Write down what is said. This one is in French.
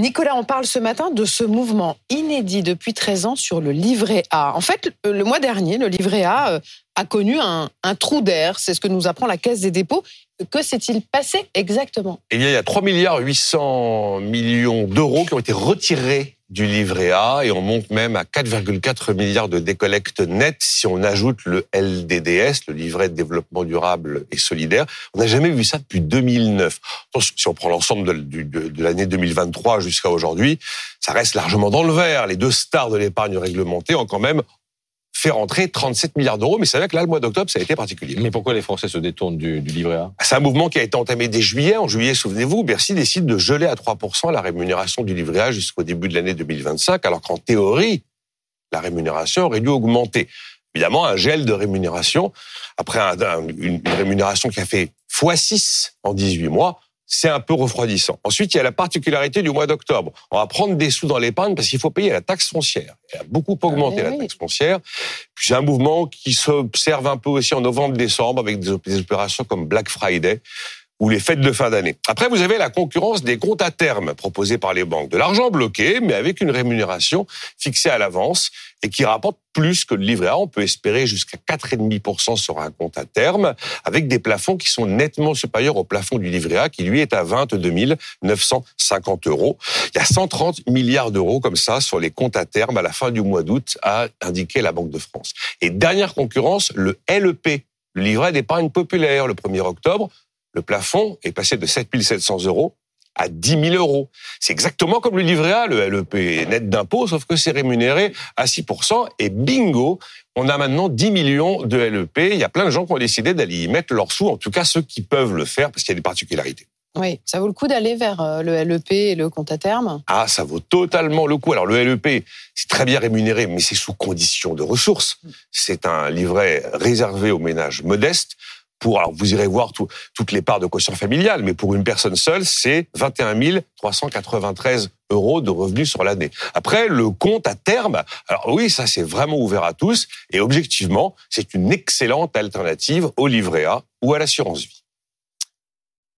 Nicolas, on parle ce matin de ce mouvement inédit depuis 13 ans sur le livret A. En fait, le mois dernier, le livret A euh, a connu un, trou d'air. C'est ce que nous apprend la Caisse des dépôts. Que s'est-il passé exactement? Eh il y a 3 milliards 800 millions d'euros qui ont été retirés du livret A et on monte même à 4,4 milliards de décollecte nette si on ajoute le LDDS, le livret de développement durable et solidaire. On n'a jamais vu ça depuis 2009. Si on prend l'ensemble de, de l'année 2023 jusqu'à aujourd'hui, ça reste largement dans le vert. Les deux stars de l'épargne réglementée ont quand même fait rentrer 37 milliards d'euros, mais c'est vrai que là, le mois d'octobre, ça a été particulier. Mais pourquoi les Français se détournent du, livret A? C'est un mouvement qui a été entamé dès juillet. En juillet, souvenez-vous, Bercy décide de geler à 3% la rémunération du livret A jusqu'au début de l'année 2025, alors qu'en théorie, la rémunération aurait dû augmenter. Évidemment, un gel de rémunération, après une rémunération qui a fait x6 en 18 mois, c'est un peu refroidissant. Ensuite, il y a la particularité du mois d'octobre. On va prendre des sous dans l'épargne parce qu'il faut payer la taxe foncière. Elle a beaucoup augmenté ah, la taxe foncière. Puis c'est un mouvement qui s'observe un peu aussi en novembre-décembre avec des opérations comme Black Friday ou les fêtes de fin d'année. Après, vous avez la concurrence des comptes à terme proposés par les banques. De l'argent bloqué, mais avec une rémunération fixée à l'avance et qui rapporte plus que le livret A. On peut espérer jusqu'à 4,5% sur un compte à terme, avec des plafonds qui sont nettement supérieurs au plafond du livret A, qui lui est à 22 950 euros. Il y a 130 milliards d'euros comme ça sur les comptes à terme à la fin du mois d'août, a indiqué la Banque de France. Et dernière concurrence, le LEP, le livret d'épargne populaire, le 1er octobre, le plafond est passé de 7 700 euros à 10 000 euros. C'est exactement comme le livret A, le LEP net d'impôts, sauf que c'est rémunéré à 6% et bingo, on a maintenant 10 millions de LEP. Il y a plein de gens qui ont décidé d'aller y mettre leurs sous, en tout cas ceux qui peuvent le faire, parce qu'il y a des particularités. Oui, ça vaut le coup d'aller vers euh, le LEP et le compte à terme? Ah, ça vaut totalement le coup. Alors le LEP, c'est très bien rémunéré, mais c'est sous condition de ressources. C'est un livret réservé aux ménages modestes pour, alors vous irez voir toutes les parts de quotient familial, mais pour une personne seule, c'est 21 393 euros de revenus sur l'année. Après, le compte à terme, alors oui, ça c'est vraiment ouvert à tous, et objectivement, c'est une excellente alternative au livret A ou à l'assurance vie.